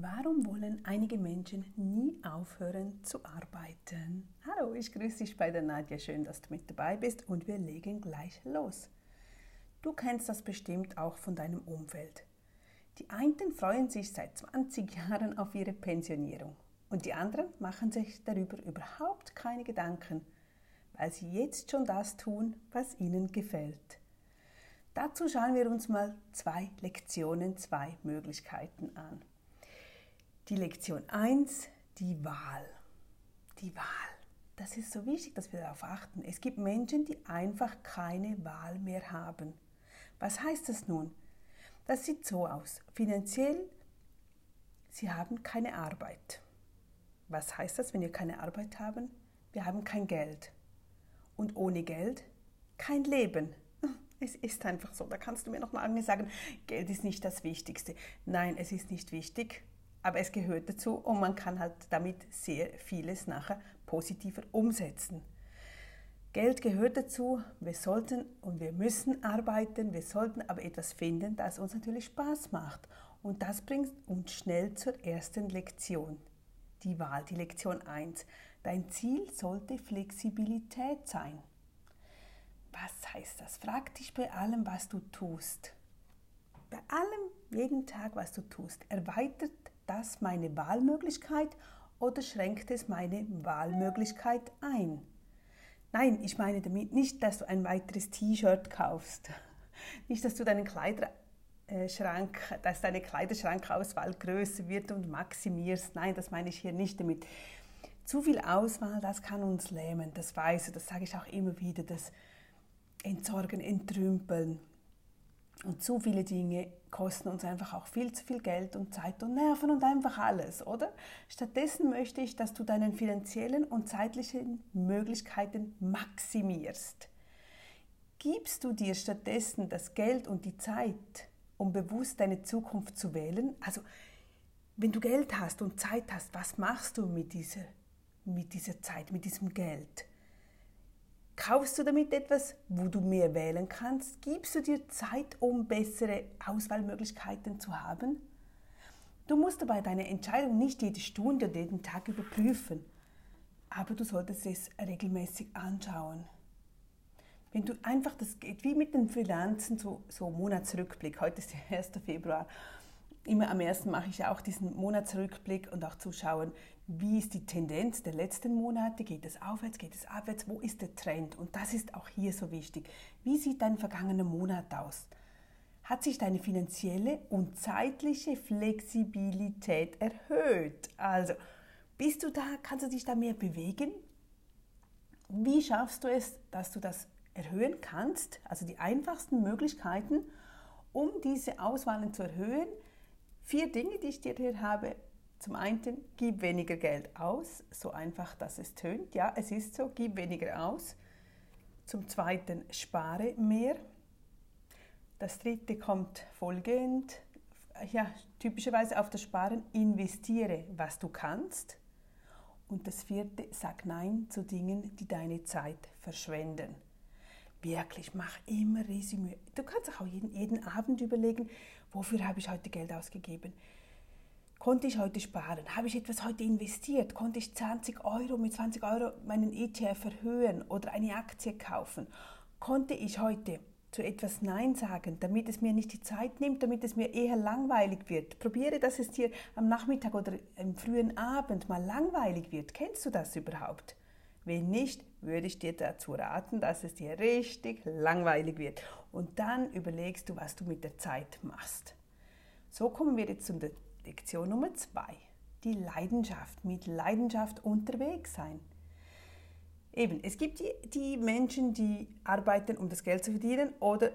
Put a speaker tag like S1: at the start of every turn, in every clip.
S1: Warum wollen einige Menschen nie aufhören zu arbeiten? Hallo, ich grüße dich bei der Nadja. Schön, dass du mit dabei bist und wir legen gleich los. Du kennst das bestimmt auch von deinem Umfeld. Die einen freuen sich seit 20 Jahren auf ihre Pensionierung und die anderen machen sich darüber überhaupt keine Gedanken, weil sie jetzt schon das tun, was ihnen gefällt. Dazu schauen wir uns mal zwei Lektionen, zwei Möglichkeiten an. Die Lektion 1, die Wahl. Die Wahl. Das ist so wichtig, dass wir darauf achten. Es gibt Menschen, die einfach keine Wahl mehr haben. Was heißt das nun? Das sieht so aus. Finanziell, sie haben keine Arbeit. Was heißt das, wenn wir keine Arbeit haben? Wir haben kein Geld. Und ohne Geld kein Leben. Es ist einfach so. Da kannst du mir noch lange sagen, Geld ist nicht das Wichtigste. Nein, es ist nicht wichtig aber es gehört dazu und man kann halt damit sehr vieles nachher positiver umsetzen. Geld gehört dazu, wir sollten und wir müssen arbeiten, wir sollten aber etwas finden, das uns natürlich Spaß macht. Und das bringt uns schnell zur ersten Lektion, die Wahl, die Lektion 1. Dein Ziel sollte Flexibilität sein. Was heißt das? Frag dich bei allem, was du tust. Bei allem, jeden Tag, was du tust, erweitert das meine Wahlmöglichkeit oder schränkt es meine Wahlmöglichkeit ein? Nein, ich meine damit nicht, dass du ein weiteres T-Shirt kaufst. Nicht, dass du deinen Kleiderschrank, dass deine Kleiderschrankauswahl größer wird und maximierst. Nein, das meine ich hier nicht damit. Zu viel Auswahl, das kann uns lähmen, das weiß ich, das sage ich auch immer wieder, das Entsorgen, Entrümpeln, und zu viele Dinge kosten uns einfach auch viel zu viel Geld und Zeit und Nerven und einfach alles, oder? Stattdessen möchte ich, dass du deine finanziellen und zeitlichen Möglichkeiten maximierst. Gibst du dir stattdessen das Geld und die Zeit, um bewusst deine Zukunft zu wählen? Also, wenn du Geld hast und Zeit hast, was machst du mit dieser, mit dieser Zeit, mit diesem Geld? Kaufst du damit etwas, wo du mehr wählen kannst? Gibst du dir Zeit, um bessere Auswahlmöglichkeiten zu haben? Du musst dabei deine Entscheidung nicht jede Stunde oder jeden Tag überprüfen, aber du solltest es regelmäßig anschauen. Wenn du einfach, das geht wie mit den Finanzen, so, so Monatsrückblick, heute ist der 1. Februar, immer am ersten mache ich auch diesen Monatsrückblick und auch zuschauen, wie ist die Tendenz der letzten Monate, geht es aufwärts, geht es abwärts, wo ist der Trend? Und das ist auch hier so wichtig. Wie sieht dein vergangener Monat aus? Hat sich deine finanzielle und zeitliche Flexibilität erhöht? Also, bist du da, kannst du dich da mehr bewegen? Wie schaffst du es, dass du das erhöhen kannst? Also die einfachsten Möglichkeiten, um diese Auswahlen zu erhöhen, Vier Dinge, die ich dir hier habe. Zum einen, gib weniger Geld aus, so einfach, dass es tönt. Ja, es ist so, gib weniger aus. Zum zweiten, spare mehr. Das dritte kommt folgend, ja, typischerweise auf das Sparen, investiere, was du kannst. Und das vierte, sag Nein zu Dingen, die deine Zeit verschwenden. Wirklich, mach immer Resümee. Du kannst auch jeden, jeden Abend überlegen, wofür habe ich heute Geld ausgegeben? Konnte ich heute sparen? Habe ich etwas heute investiert? Konnte ich 20 Euro mit 20 Euro meinen ETF erhöhen oder eine Aktie kaufen? Konnte ich heute zu etwas Nein sagen, damit es mir nicht die Zeit nimmt, damit es mir eher langweilig wird. Probiere, dass es dir am Nachmittag oder im frühen Abend mal langweilig wird. Kennst du das überhaupt? Wenn nicht, würde ich dir dazu raten, dass es dir richtig langweilig wird. Und dann überlegst du, was du mit der Zeit machst. So kommen wir jetzt zu der Lektion Nummer zwei. Die Leidenschaft. Mit Leidenschaft unterwegs sein. Eben, es gibt die, die Menschen, die arbeiten, um das Geld zu verdienen oder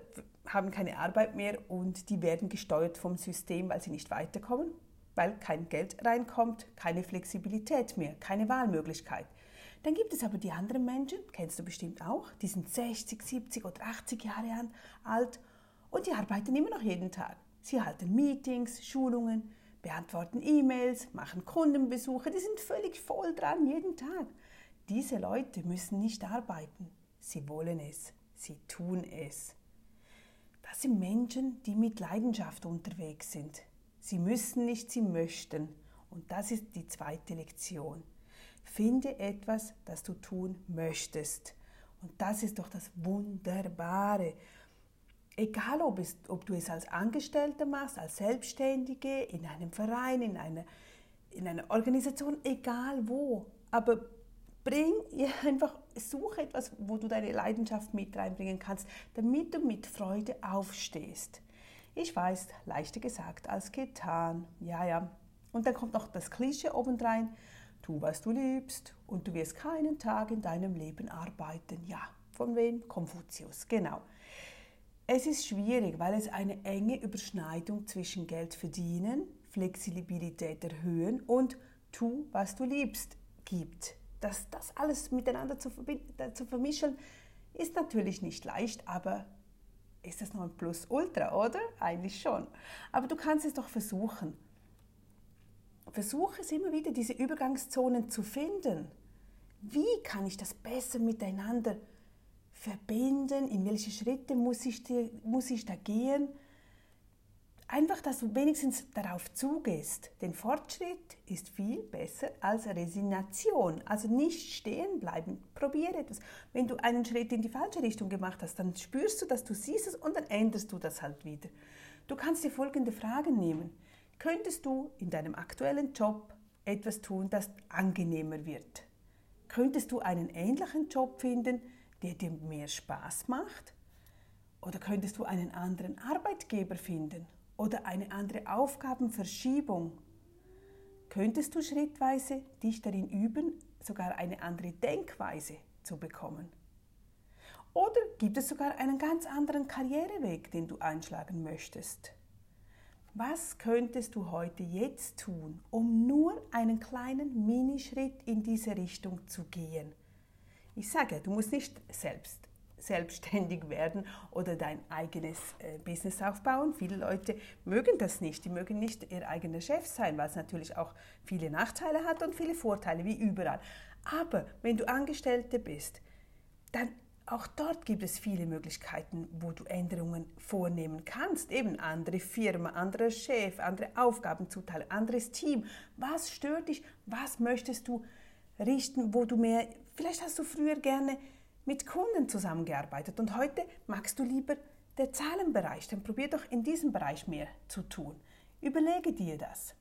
S1: haben keine Arbeit mehr und die werden gesteuert vom System, weil sie nicht weiterkommen, weil kein Geld reinkommt, keine Flexibilität mehr, keine Wahlmöglichkeit. Dann gibt es aber die anderen Menschen, kennst du bestimmt auch, die sind 60, 70 oder 80 Jahre alt und die arbeiten immer noch jeden Tag. Sie halten Meetings, Schulungen, beantworten E-Mails, machen Kundenbesuche, die sind völlig voll dran jeden Tag. Diese Leute müssen nicht arbeiten. Sie wollen es. Sie tun es. Das sind Menschen, die mit Leidenschaft unterwegs sind. Sie müssen nicht, sie möchten. Und das ist die zweite Lektion. Finde etwas, das du tun möchtest. Und das ist doch das Wunderbare. Egal, ob, es, ob du es als Angestellter machst, als Selbstständige, in einem Verein, in einer, in einer Organisation, egal wo. Aber bring einfach, suche etwas, wo du deine Leidenschaft mit reinbringen kannst, damit du mit Freude aufstehst. Ich weiß, leichter gesagt als getan. Ja, ja. Und dann kommt noch das Klischee obendrein. Tu, was du liebst und du wirst keinen Tag in deinem Leben arbeiten. Ja, von wem? Konfuzius, genau. Es ist schwierig, weil es eine enge Überschneidung zwischen Geld verdienen, Flexibilität erhöhen und tu, was du liebst gibt. Das, das alles miteinander zu, zu vermischen, ist natürlich nicht leicht, aber ist das noch ein Plus Ultra, oder? Eigentlich schon. Aber du kannst es doch versuchen versuche es immer wieder, diese Übergangszonen zu finden. Wie kann ich das besser miteinander verbinden? In welche Schritte muss ich, muss ich da gehen? Einfach, dass du wenigstens darauf zugehst. Denn Fortschritt ist viel besser als Resignation. Also nicht stehen bleiben. Probiere etwas. Wenn du einen Schritt in die falsche Richtung gemacht hast, dann spürst du, dass du siehst es und dann änderst du das halt wieder. Du kannst dir folgende Fragen nehmen. Könntest du in deinem aktuellen Job etwas tun, das angenehmer wird? Könntest du einen ähnlichen Job finden, der dir mehr Spaß macht? Oder könntest du einen anderen Arbeitgeber finden oder eine andere Aufgabenverschiebung? Könntest du schrittweise dich darin üben, sogar eine andere Denkweise zu bekommen? Oder gibt es sogar einen ganz anderen Karriereweg, den du einschlagen möchtest? Was könntest du heute jetzt tun, um nur einen kleinen Minischritt in diese Richtung zu gehen? Ich sage, du musst nicht selbst selbstständig werden oder dein eigenes äh, Business aufbauen. Viele Leute mögen das nicht. Die mögen nicht ihr eigener Chef sein, weil es natürlich auch viele Nachteile hat und viele Vorteile, wie überall. Aber wenn du Angestellte bist, dann auch dort gibt es viele Möglichkeiten, wo du Änderungen vornehmen kannst. Eben andere Firma, anderer Chef, andere Aufgabenzuteilung, anderes Team. Was stört dich? Was möchtest du richten, wo du mehr, vielleicht hast du früher gerne mit Kunden zusammengearbeitet und heute magst du lieber den Zahlenbereich. Dann probier doch in diesem Bereich mehr zu tun. Überlege dir das.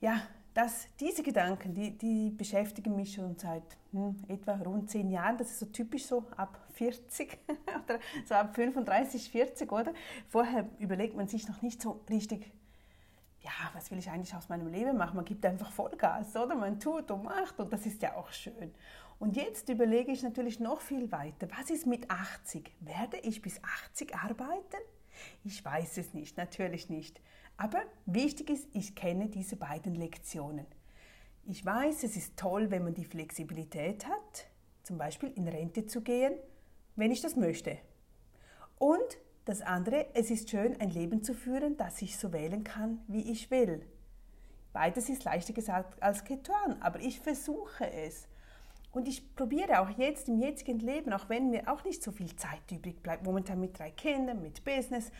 S1: Ja, dass diese Gedanken, die, die beschäftigen mich schon seit hm, etwa rund zehn Jahren. Das ist so typisch so ab 40 oder so ab 35, 40, oder? Vorher überlegt man sich noch nicht so richtig, ja, was will ich eigentlich aus meinem Leben machen? Man gibt einfach Vollgas, oder? Man tut und macht und das ist ja auch schön. Und jetzt überlege ich natürlich noch viel weiter. Was ist mit 80? Werde ich bis 80 arbeiten? Ich weiß es nicht, natürlich nicht. Aber wichtig ist, ich kenne diese beiden Lektionen. Ich weiß, es ist toll, wenn man die Flexibilität hat, zum Beispiel in Rente zu gehen, wenn ich das möchte. Und das andere, es ist schön, ein Leben zu führen, das ich so wählen kann, wie ich will. Beides ist leichter gesagt als getan, aber ich versuche es. Und ich probiere auch jetzt im jetzigen Leben, auch wenn mir auch nicht so viel Zeit übrig bleibt, momentan mit drei Kindern, mit Business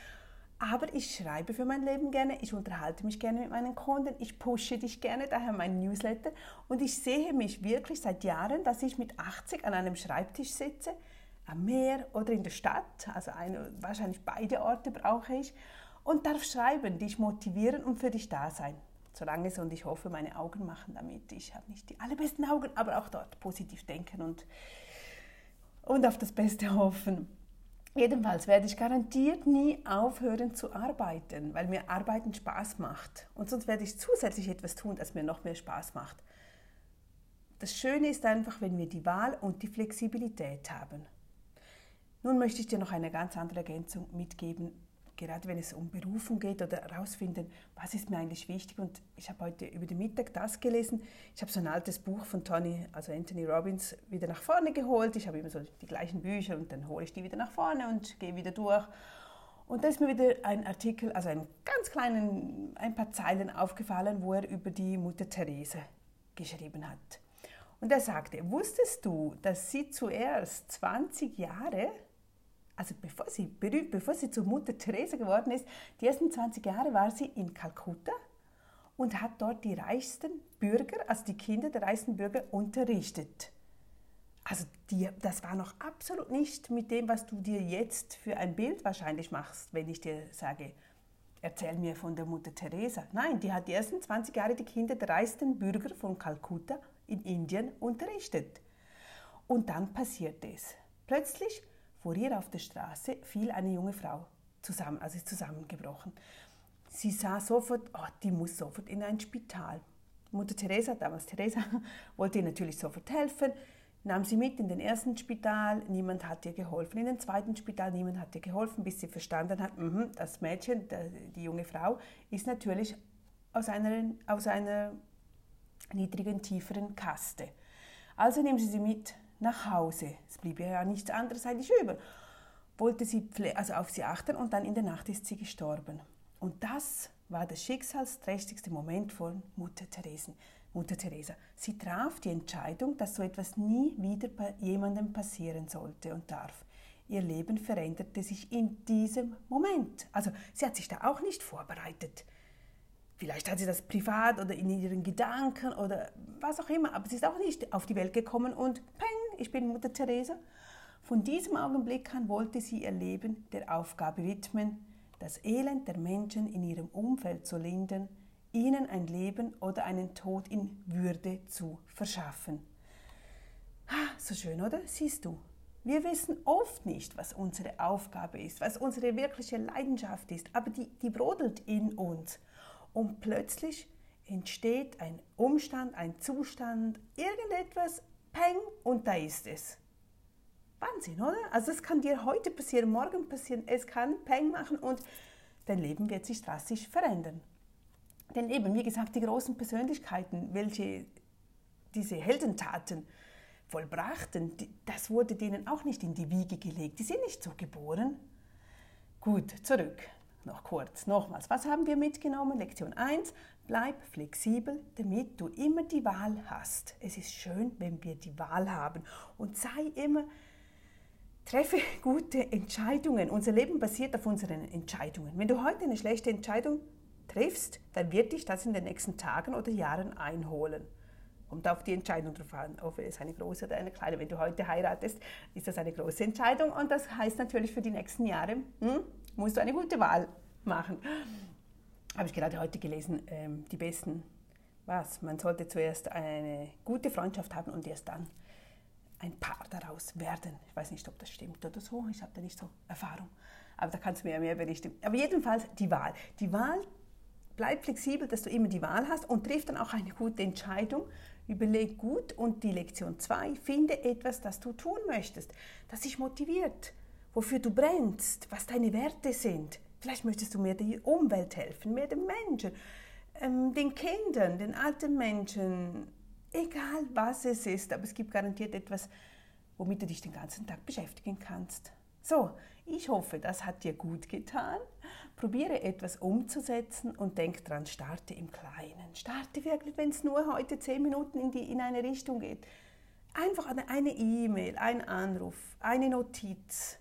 S1: aber ich schreibe für mein Leben gerne, ich unterhalte mich gerne mit meinen Kunden, ich pushe dich gerne, daher mein Newsletter. Und ich sehe mich wirklich seit Jahren, dass ich mit 80 an einem Schreibtisch sitze, am Meer oder in der Stadt, also eine, wahrscheinlich beide Orte brauche ich, und darf schreiben, dich motivieren und für dich da sein. Solange es und ich hoffe, meine Augen machen damit. Ich habe nicht die allerbesten Augen, aber auch dort positiv denken und, und auf das Beste hoffen. Jedenfalls werde ich garantiert nie aufhören zu arbeiten, weil mir Arbeiten Spaß macht. Und sonst werde ich zusätzlich etwas tun, das mir noch mehr Spaß macht. Das Schöne ist einfach, wenn wir die Wahl und die Flexibilität haben. Nun möchte ich dir noch eine ganz andere Ergänzung mitgeben, gerade wenn es um Berufung geht oder herausfinden, was ist mir eigentlich wichtig. Und ich habe heute über den Mittag das gelesen. Ich habe so ein altes Buch von Tony, also Anthony Robbins, wieder nach vorne geholt. Ich habe immer so die gleichen Bücher und dann hole ich die wieder nach vorne und gehe wieder durch. Und da ist mir wieder ein Artikel, also ein ganz kleinen, ein paar Zeilen aufgefallen, wo er über die Mutter Therese geschrieben hat. Und er sagte, wusstest du, dass sie zuerst 20 Jahre also bevor sie berühmt, bevor sie zur Mutter Teresa geworden ist, die ersten 20 Jahre war sie in Kalkutta und hat dort die reichsten Bürger, also die Kinder der reichsten Bürger unterrichtet. Also die, das war noch absolut nicht mit dem, was du dir jetzt für ein Bild wahrscheinlich machst, wenn ich dir sage, erzähl mir von der Mutter Teresa. Nein, die hat die ersten 20 Jahre die Kinder der reichsten Bürger von Kalkutta in Indien unterrichtet. Und dann passierte es. Plötzlich vor ihr auf der Straße fiel eine junge Frau zusammen, also ist zusammengebrochen. Sie sah sofort, oh, die muss sofort in ein Spital. Mutter Teresa, damals Teresa, wollte ihr natürlich sofort helfen, nahm sie mit in den ersten Spital, niemand hat ihr geholfen. In den zweiten Spital, niemand hat ihr geholfen, bis sie verstanden hat, mh, das Mädchen, die junge Frau, ist natürlich aus einer, aus einer niedrigen, tieferen Kaste. Also nehmen sie sie mit nach Hause. Es blieb ihr ja nichts anderes eigentlich über. Wollte sie also auf sie achten und dann in der Nacht ist sie gestorben. Und das war der schicksalsträchtigste Moment von Mutter Theresen. Mutter Teresa. Sie traf die Entscheidung, dass so etwas nie wieder bei jemandem passieren sollte und darf. Ihr Leben veränderte sich in diesem Moment. Also sie hat sich da auch nicht vorbereitet. Vielleicht hat sie das privat oder in ihren Gedanken oder was auch immer, aber sie ist auch nicht auf die Welt gekommen und peng, ich bin Mutter Teresa. Von diesem Augenblick an wollte sie ihr Leben der Aufgabe widmen, das Elend der Menschen in ihrem Umfeld zu lindern, ihnen ein Leben oder einen Tod in Würde zu verschaffen. So schön, oder? Siehst du, wir wissen oft nicht, was unsere Aufgabe ist, was unsere wirkliche Leidenschaft ist, aber die, die brodelt in uns. Und plötzlich entsteht ein Umstand, ein Zustand, irgendetwas, peng, und da ist es. Wahnsinn, oder? Also es kann dir heute passieren, morgen passieren, es kann peng machen und dein Leben wird sich drastisch verändern. Denn eben, wie gesagt, die großen Persönlichkeiten, welche diese Heldentaten vollbrachten, das wurde denen auch nicht in die Wiege gelegt. Die sind nicht so geboren. Gut, zurück noch kurz, nochmals, was haben wir mitgenommen? Lektion 1, bleib flexibel, damit du immer die Wahl hast. Es ist schön, wenn wir die Wahl haben und sei immer, treffe gute Entscheidungen. Unser Leben basiert auf unseren Entscheidungen. Wenn du heute eine schlechte Entscheidung triffst, dann wird dich das in den nächsten Tagen oder Jahren einholen. Kommt auf die Entscheidung drauf an, ob es eine große oder eine kleine. Wenn du heute heiratest, ist das eine große Entscheidung und das heißt natürlich für die nächsten Jahre, hm, musst du eine gute Wahl machen. Habe ich gerade heute gelesen, ähm, die besten, was? Man sollte zuerst eine gute Freundschaft haben und erst dann ein Paar daraus werden. Ich weiß nicht, ob das stimmt oder so, ich habe da nicht so Erfahrung. Aber da kannst du mir ja mehr berichten. Aber jedenfalls die Wahl. Die Wahl, bleib flexibel, dass du immer die Wahl hast und triff dann auch eine gute Entscheidung. Überleg gut und die Lektion 2, finde etwas, das du tun möchtest, das dich motiviert, wofür du brennst, was deine Werte sind. Vielleicht möchtest du mehr der Umwelt helfen, mehr den Menschen, ähm, den Kindern, den alten Menschen, egal was es ist, aber es gibt garantiert etwas, womit du dich den ganzen Tag beschäftigen kannst. So, ich hoffe, das hat dir gut getan. Probiere etwas umzusetzen und denk dran, starte im Kleinen. Starte wirklich, wenn es nur heute zehn Minuten in, die, in eine Richtung geht. Einfach eine E-Mail, ein Anruf, eine Notiz.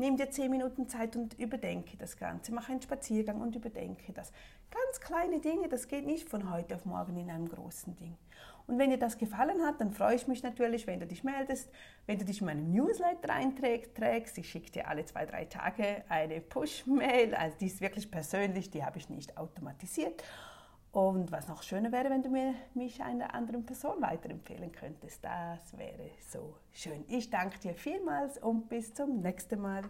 S1: Nimm dir zehn Minuten Zeit und überdenke das Ganze. Mach einen Spaziergang und überdenke das. Ganz kleine Dinge, das geht nicht von heute auf morgen in einem großen Ding. Und wenn dir das gefallen hat, dann freue ich mich natürlich, wenn du dich meldest, wenn du dich in meinen Newsletter einträgst. Ich schicke dir alle zwei, drei Tage eine Push-Mail. Also die ist wirklich persönlich, die habe ich nicht automatisiert. Und was noch schöner wäre, wenn du mir, mich einer anderen Person weiterempfehlen könntest. Das wäre so schön. Ich danke dir vielmals und bis zum nächsten Mal.